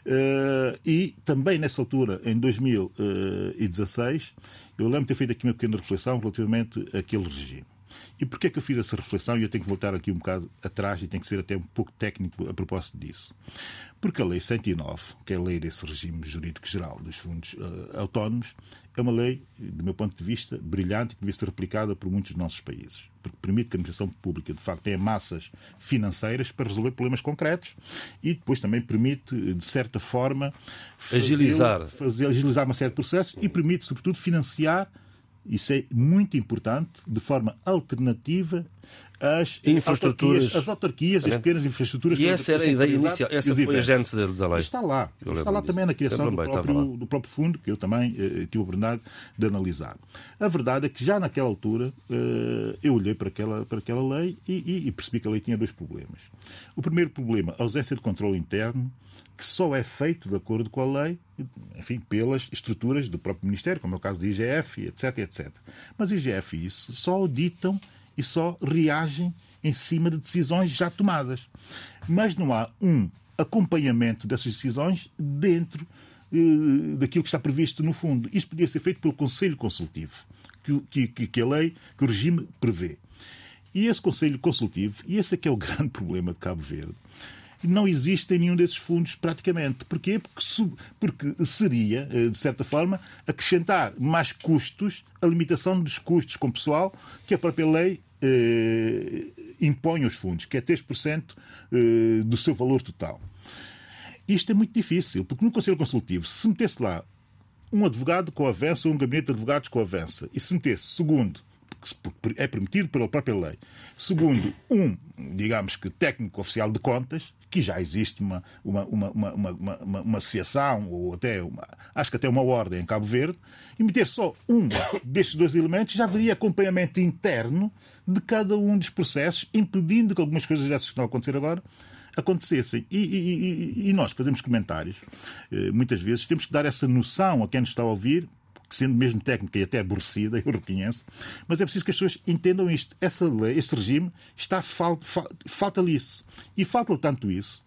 eh, e também nessa altura, em 2016, eu lembro de ter feito aqui uma pequena reflexão relativamente àquele regime. E porquê é que eu fiz essa reflexão? E eu tenho que voltar aqui um bocado atrás e tenho que ser até um pouco técnico a propósito disso. Porque a Lei 109, que é a lei desse regime jurídico geral dos fundos uh, autónomos, é uma lei, do meu ponto de vista, brilhante e que devia ser replicada por muitos dos nossos países. Porque permite que a administração pública, de facto, tenha massas financeiras para resolver problemas concretos e depois também permite, de certa forma, agilizar, fazer, agilizar uma série de processos e permite, sobretudo, financiar isso é muito importante, de forma alternativa as infraestruturas, autarquias, as autarquias, as pequenas infraestruturas. E essa era a ideia inicial, essa foi a gênese da lei. Está lá, está lá também na criação do próprio, do próprio, fundo, que eu também eh, tive a oportunidade de analisar. A verdade é que já naquela altura eh, eu olhei para aquela, para aquela lei e, e, e percebi que a lei tinha dois problemas. O primeiro problema, a ausência de controle interno, que só é feito de acordo com a lei, enfim, pelas estruturas do próprio Ministério, como é o caso do IGF, etc, etc. Mas IGF e isso só auditam e só reagem em cima de decisões já tomadas. Mas não há um acompanhamento dessas decisões dentro eh, daquilo que está previsto no fundo. Isto podia ser feito pelo Conselho Consultivo, que, que, que a lei, que o regime prevê. E esse Conselho Consultivo, e esse é que é o [LAUGHS] grande problema de Cabo Verde, não existe em nenhum desses fundos praticamente. Porquê? Porque, porque seria, eh, de certa forma, acrescentar mais custos, a limitação dos custos com pessoal que a própria lei impõe aos fundos, que é 3% eh, do seu valor total. Isto é muito difícil, porque no Conselho Consultivo, se metesse lá um advogado com avança ou um gabinete de advogados com avança, e se metesse, segundo, que é permitido pela própria lei. Segundo, um, digamos que técnico oficial de contas, que já existe uma, uma, uma, uma, uma, uma, uma associação, ou até uma, acho que até uma ordem em Cabo Verde, e meter só um destes dois elementos, já haveria acompanhamento interno de cada um dos processos, impedindo que algumas coisas dessas que estão a acontecer agora acontecessem. E, e, e, nós que fazemos comentários, eh, muitas vezes temos que dar essa noção a quem nos está a ouvir, sendo mesmo técnica e até aborrecida, [LAUGHS] eu reconheço, mas é preciso que as pessoas entendam isto. Essa lei, esse regime, está falta-lhe isso. E falta-lhe tanto isso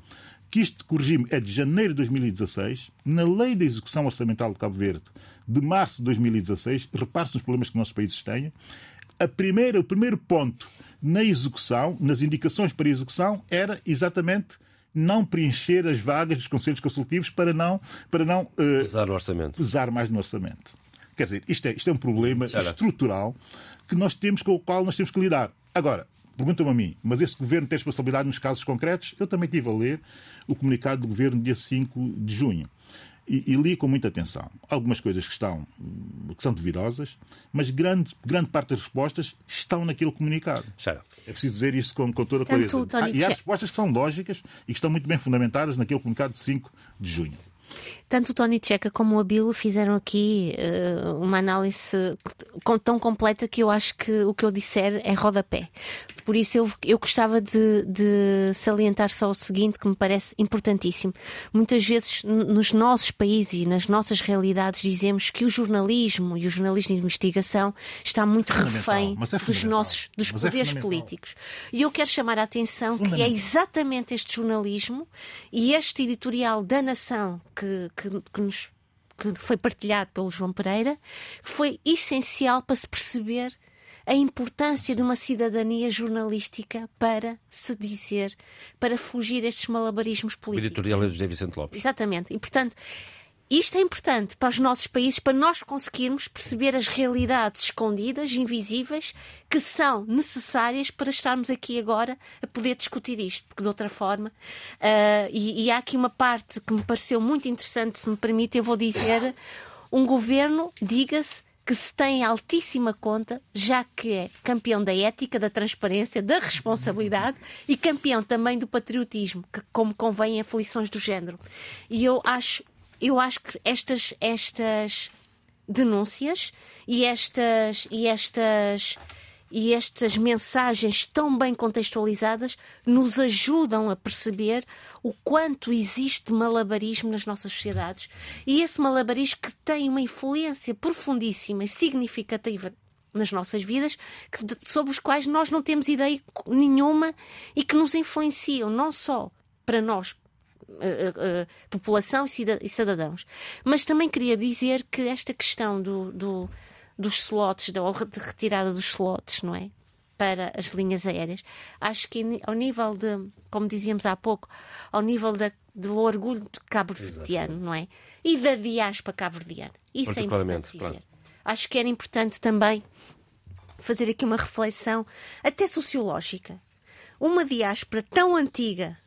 que o regime é de janeiro de 2016, na lei de execução orçamental de Cabo Verde, de março de 2016, repare-se nos problemas que nossos países têm, a primeira, o primeiro ponto na execução, nas indicações para execução, era exatamente não preencher as vagas dos conselhos consultivos para não, para não uh, usar o orçamento. Usar mais no orçamento. Quer dizer, isto é, isto é um problema estrutural que nós temos, com o qual nós temos que lidar. Agora, perguntam-me a mim, mas esse governo tem responsabilidade nos casos concretos? Eu também tive a ler o comunicado do governo dia 5 de junho. E, e, li com muita atenção. Algumas coisas que, estão, que são duvidosas, mas grande, grande parte das respostas estão naquele comunicado. É preciso dizer isso com, com toda a clareza. Ah, e há respostas que são lógicas e que estão muito bem fundamentadas naquele comunicado de 5 de junho. Tanto o Tony Checa como o Abilo fizeram aqui uh, uma análise tão completa que eu acho que o que eu disser é rodapé. Por isso eu, eu gostava de, de salientar só o seguinte que me parece importantíssimo. Muitas vezes nos nossos países e nas nossas realidades dizemos que o jornalismo e o jornalismo de investigação está muito refém é dos nossos dos Mas é poderes é políticos. E eu quero chamar a atenção que é exatamente este jornalismo e este editorial da Nação que, que, que nos que foi partilhado pelo João Pereira, que foi essencial para se perceber a importância de uma cidadania jornalística para se dizer, para fugir a estes malabarismos políticos. O editorial é do José Vicente Lopes. Exatamente. E, portanto, isto é importante para os nossos países, para nós conseguirmos perceber as realidades escondidas, invisíveis, que são necessárias para estarmos aqui agora a poder discutir isto, porque de outra forma. Uh, e, e há aqui uma parte que me pareceu muito interessante, se me permite, eu vou dizer: um governo, diga-se, que se tem altíssima conta, já que é campeão da ética, da transparência, da responsabilidade e campeão também do patriotismo, que como convém em aflições do género. E eu acho eu acho que estas, estas denúncias e estas, e estas e estas mensagens tão bem contextualizadas nos ajudam a perceber o quanto existe malabarismo nas nossas sociedades. E esse malabarismo que tem uma influência profundíssima e significativa nas nossas vidas, sobre os quais nós não temos ideia nenhuma e que nos influenciam não só para nós uh, uh, população e cidadãos. Mas também queria dizer que esta questão do, do, dos slots, da retirada dos slots, não é? Para as linhas aéreas, acho que ao nível de, como dizíamos há pouco, ao nível da, do orgulho de cabo-verdiano, não é? E da diáspora cabo-verdiana. Isso é importante dizer. Claro. Acho que era importante também fazer aqui uma reflexão, até sociológica. Uma diáspora tão antiga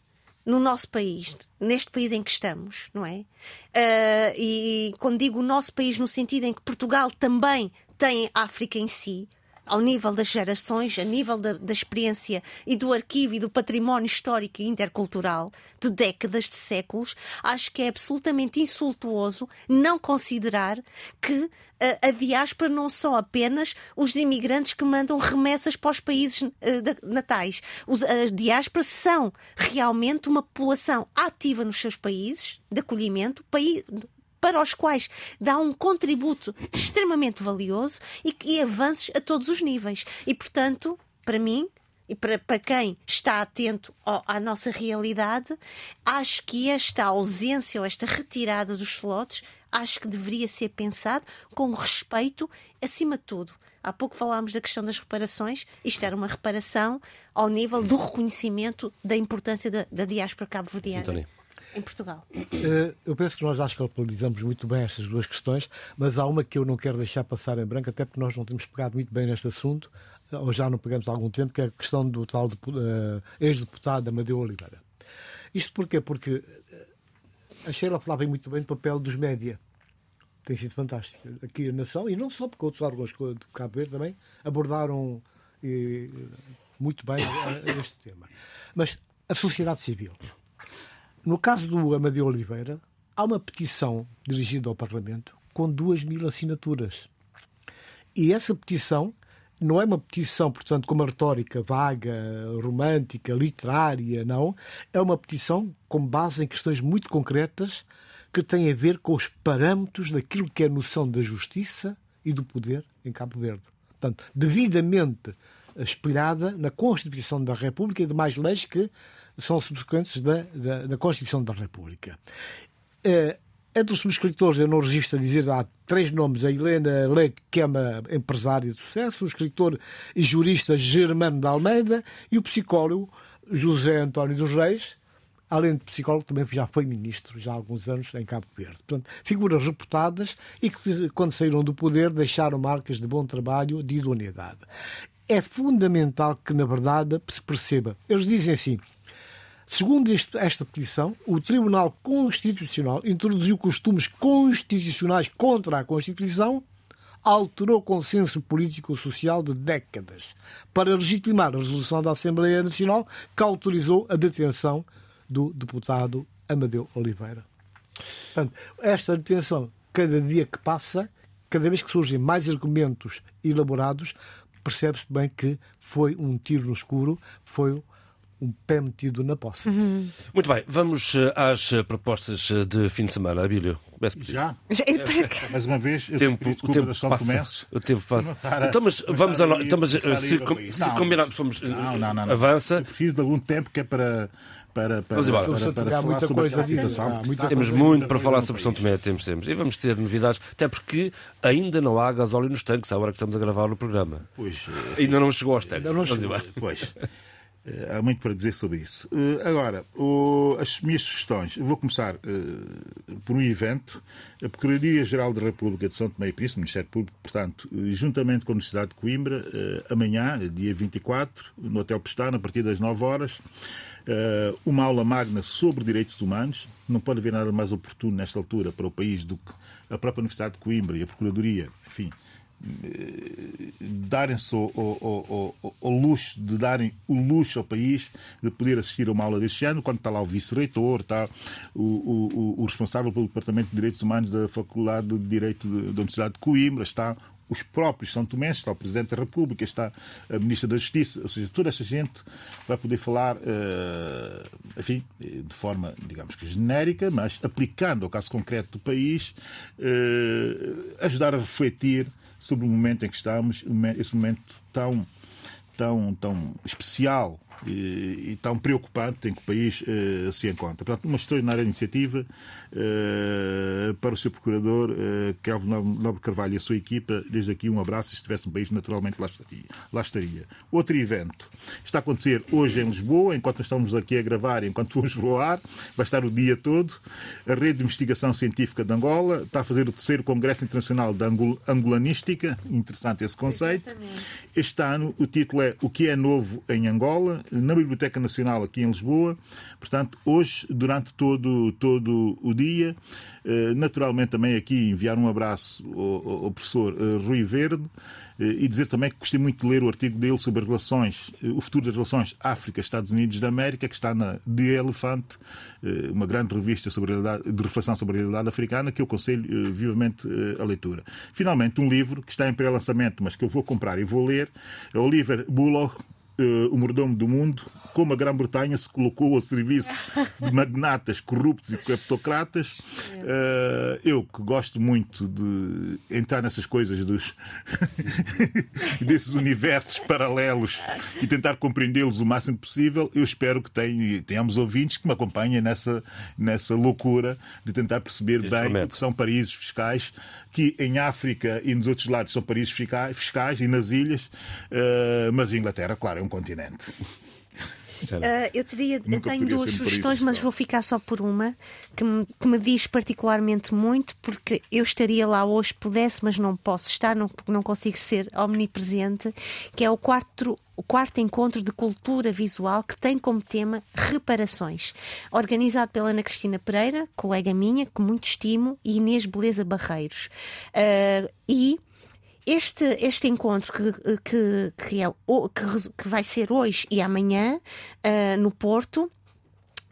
no nosso país, neste país em que estamos, não é? Uh, e quando digo o nosso país, no sentido em que Portugal também tem África em si, ao nível das gerações, a nível da, da, experiência e do arquivo e do património histórico e intercultural de décadas, de séculos, acho que é absolutamente insultuoso não considerar que a, a diáspora não são apenas os imigrantes que mandam remessas para os países uh, natais. Os, as diásporas são realmente uma população ativa nos seus países de acolhimento, país, para os quais dá um contributo extremamente valioso e, e avanços a todos os níveis. E, portanto, para mim, e para, para quem está atento ao, à nossa realidade, acho que esta ausência ou esta retirada dos slots, acho que deveria ser pensado com respeito acima de tudo. Há pouco falámos da questão das reparações. Isto era uma reparação ao nível do reconhecimento da importância da, da diáspora cabo-verdiana em Portugal? Eh, eu penso que nós acho que localizamos muito bem estas duas questões, mas há uma que eu não quero deixar passar em branco, até porque nós não temos pegado muito bem neste assunto, ou já não pegamos há algum tempo, que é a questão do tal uh, ex-deputado Amadeu Oliveira. Isto porquê? Porque eh, a Sheila falava muito bem do papel dos média. Tem sido fantástico. Aqui a Nação, e não só porque outros órgãos de Cabo Verde também abordaram e, muito bem este tema. Mas a sociedade civil. No caso do Amadeu Oliveira, há uma petição dirigida ao Parlamento com duas mil assinaturas. E essa petição não é uma petição, portanto, com uma retórica vaga, romântica, literária, não. É uma petição com base em questões muito concretas que têm a ver com os parâmetros daquilo que é a noção da justiça e do poder em Cabo Verde. Portanto, devidamente espelhada na Constituição da República e demais leis que são subsequentes da, da, da Constituição da República. Uh, entre os subscritores, eu não resisto a dizer, há três nomes: a Helena Leite, que é uma empresária de sucesso, o escritor e jurista Germano de Almeida e o psicólogo José António dos Reis, além de psicólogo, também já foi ministro, já há alguns anos, em Cabo Verde. Portanto, figuras reputadas e que, quando saíram do poder, deixaram marcas de bom trabalho, de idoneidade. É fundamental que, na verdade, se perceba. Eles dizem assim Segundo este, esta petição, o Tribunal Constitucional introduziu costumes constitucionais contra a Constituição, alterou o consenso político-social de décadas para legitimar a resolução da Assembleia Nacional que autorizou a detenção do deputado Amadeu Oliveira. Portanto, esta detenção, cada dia que passa, cada vez que surgem mais argumentos elaborados, percebe-se bem que foi um tiro no escuro, foi um pé metido na poça. Uhum. Muito bem, vamos eh, às eh, propostas eh, de fim de semana. Abílio, começo por Já? Mais uma vez, eu tempo, o tempo passa. O tempo passa. Então, mas vamos a, então, mas, se, com, se combinarmos, vamos, não, não, não, avança. Eu preciso de algum tempo que é para para, para, para, para, para falar muita sobre coisa a situação. Temos muito para falar sobre São Tomé, temos, temos. E vamos ter novidades, até porque ainda não há gasóleo nos tanques à hora que estamos a gravar o programa. Pois, ainda não chegou aos tanques. Ainda não chegou. Pois. Uh, há muito para dizer sobre isso. Uh, agora, as minhas sugestões. Vou começar uh, por um evento. A Procuradoria-Geral da República de São Tomé e Príncipe, Ministério Público, portanto, juntamente com a Universidade de Coimbra, amanhã, dia 24, no Hotel Pestana, a partir das 9 horas, uma aula magna sobre direitos humanos. Não pode haver nada mais oportuno nesta altura para o país do que a própria Universidade de Coimbra e a Procuradoria, enfim, darem-se o, o, o, o, luxo de darem o luxo ao país de poder assistir a uma aula deste ano, quando está lá o vice-reitor, está o, responsável pelo Departamento de Direitos Humanos da Faculdade de Direito da Universidade de Coimbra, está os próprios São Tomé, está o Presidente da República, está a Ministra da Justiça, ou seja, toda esta gente vai poder falar, uh, enfim, de forma, digamos que genérica, mas aplicando ao caso concreto do país, uh, ajudar a refletir sobre o momento em que estamos, esse momento tão, tão, tão especial e, e tão preocupante em que o país uh, se encontra. Portanto, uma extraordinária iniciativa uh, para o seu procurador, uh, Kelvin Nobre Carvalho e a sua equipa. Desde aqui, um abraço. Se estivesse um país, naturalmente lá estaria. lá estaria. Outro evento está a acontecer hoje em Lisboa, enquanto estamos aqui a gravar, enquanto vamos voar, vai estar o dia todo. A Rede de Investigação Científica de Angola está a fazer o terceiro Congresso Internacional de Angolanística. Interessante esse conceito. Exatamente. Este ano o título é O que é novo em Angola? Na Biblioteca Nacional aqui em Lisboa. Portanto, hoje, durante todo, todo o dia, eh, naturalmente também aqui enviar um abraço ao, ao professor eh, Rui Verde, e dizer também que gostei muito de ler o artigo dele sobre relações, o futuro das relações África-Estados Unidos da América, que está na The Elephant, uma grande revista sobre de reflexão sobre a realidade africana, que eu aconselho vivamente a leitura. Finalmente, um livro que está em pré-lançamento, mas que eu vou comprar e vou ler, é Oliver Bullock, o mordomo do mundo, como a Grã-Bretanha se colocou ao serviço de magnatas corruptos e kleptocratas. Uh, eu que gosto muito de entrar nessas coisas dos [LAUGHS] desses universos paralelos e tentar compreendê-los o máximo possível, eu espero que tenhamos ouvintes que me acompanhem nessa, nessa loucura de tentar perceber bem o que são paraísos fiscais que em África e nos outros lados são paraísos fiscais, e nas ilhas, uh, mas a Inglaterra, claro, é um continente. Uh, eu teria, eu tenho duas sugestões, isso, mas vou ficar só por uma que me, que me, diz particularmente muito, porque eu estaria lá hoje, pudesse, mas não posso estar, não, não consigo ser omnipresente, que é o quarto, o quarto encontro de cultura visual que tem como tema reparações, organizado pela Ana Cristina Pereira, colega minha, que muito estimo, e Inês Beleza Barreiros. Uh, e este, este encontro que, que, que, é, que, vai ser hoje e amanhã uh, no Porto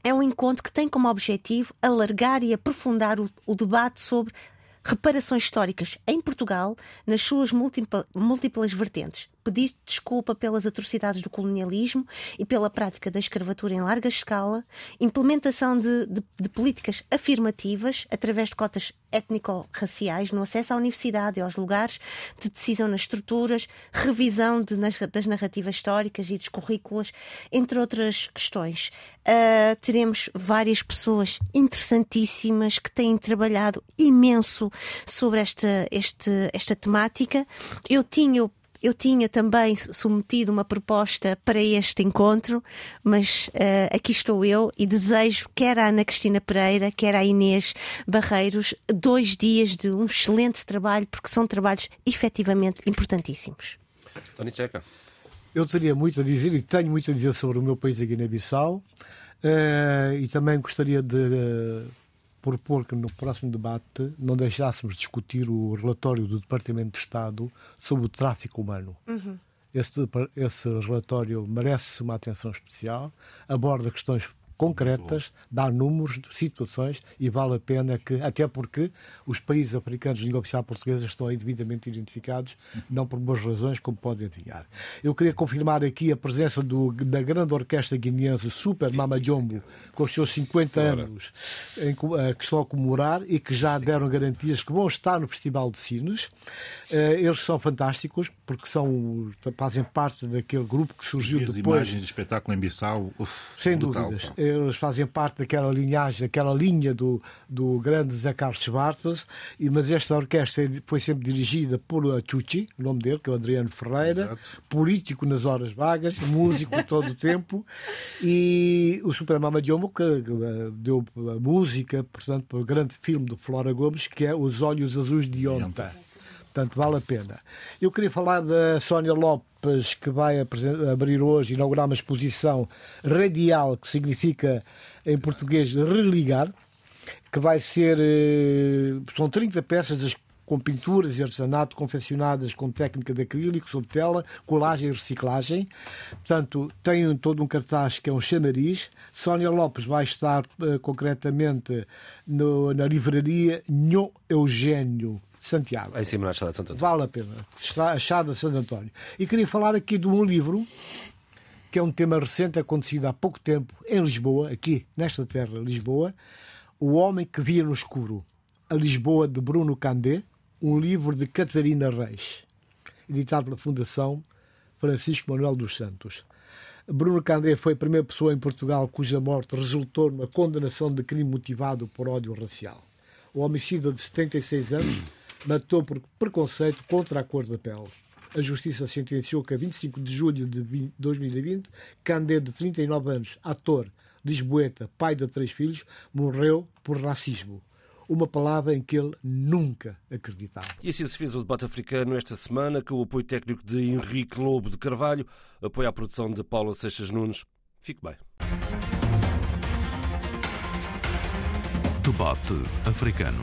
é um encontro que tem como objetivo alargar e aprofundar o, o debate sobre reparações históricas em Portugal nas suas múltiplas vertentes, pedir desculpa pelas atrocidades do colonialismo e pela prática da escravatura em larga escala, implementação de, de, de políticas afirmativas através de cotas étnico-raciais no acesso à universidade e aos lugares de decisão nas estruturas, revisão de, nas, das narrativas históricas e dos currículos, entre outras questões. Uh, teremos várias pessoas interessantíssimas que têm trabalhado imenso sobre esta, este, esta temática. Eu tinha eu tinha também submetido uma proposta para este encontro, mas uh, aqui estou eu e desejo, quer a Ana Cristina Pereira, quer a Inês Barreiros, dois dias de um excelente trabalho, porque são trabalhos efetivamente importantíssimos. Tony Checa. Eu teria muito a dizer e tenho muito a dizer sobre o meu país, a Guiné-Bissau, uh, e também gostaria de. Uh, propor que no próximo debate não deixássemos discutir o relatório do Departamento de Estado sobre o tráfico humano. Uhum. Esse, esse relatório merece uma atenção especial, aborda questões concretas, dá números, situações e vale a pena que, até porque os países africanos de língua oficial portuguesa estão aí devidamente identificados, não por boas razões, como podem adivinhar. Eu queria confirmar aqui a presença do, da grande orquestra guineense Super Mama Jumbo, com os seus 50 anos, em, uh, que estão a comemorar e que já deram garantias que vão estar no Festival de Sines. Uh, eles são fantásticos, porque são, fazem parte daquele grupo que surgiu As depois. imagens de espetáculo em Bissau, uf, sem brutal, dúvidas. Pá eles fazem parte daquela linhagem, daquela linha do, do grande Zé Carlos Bartos, e, mas esta orquestra foi sempre dirigida por Chuchi, o nome dele, que é o Adriano Ferreira, Exato. político nas horas vagas, músico todo o tempo, e o Super Mama Diomo, que deu a música, portanto, para o grande filme do Flora Gomes, que é Os Olhos Azuis de Onta. Portanto, vale a pena. Eu queria falar da Sónia Lopes, que vai abrir hoje, inaugurar uma exposição radial, que significa, em português, religar, que vai ser. Eh, são 30 peças com pinturas e artesanato confeccionadas com técnica de acrílico sobre tela, colagem e reciclagem. Portanto, tem todo um cartaz que é um chamariz. Sónia Lopes vai estar uh, concretamente no, na livraria Nho Eugênio, Santiago. Em cima da Achada de Santo António. Vale a pena. Achada de Santo António. E queria falar aqui de um livro que é um tema recente, acontecido há pouco tempo em Lisboa, aqui nesta terra, Lisboa. O Homem que Via no Escuro. A Lisboa de Bruno Candé, um livro de Catarina Reis, editado pela Fundação Francisco Manuel dos Santos. Bruno Candé foi a primeira pessoa em Portugal cuja morte resultou numa condenação de crime motivado por ódio racial. O homicida de 76 anos matou por preconceito contra a cor da pele. A Justiça sentenciou que a 25 de julho de 2020, Candé, de 39 anos, ator, lisboeta, pai de três filhos, morreu por racismo. Uma palavra em que ele nunca acreditava. E assim se fez o debate africano esta semana, com o apoio técnico de Henrique Lobo de Carvalho, apoio à produção de Paula Seixas Nunes. Fique bem. Debate africano.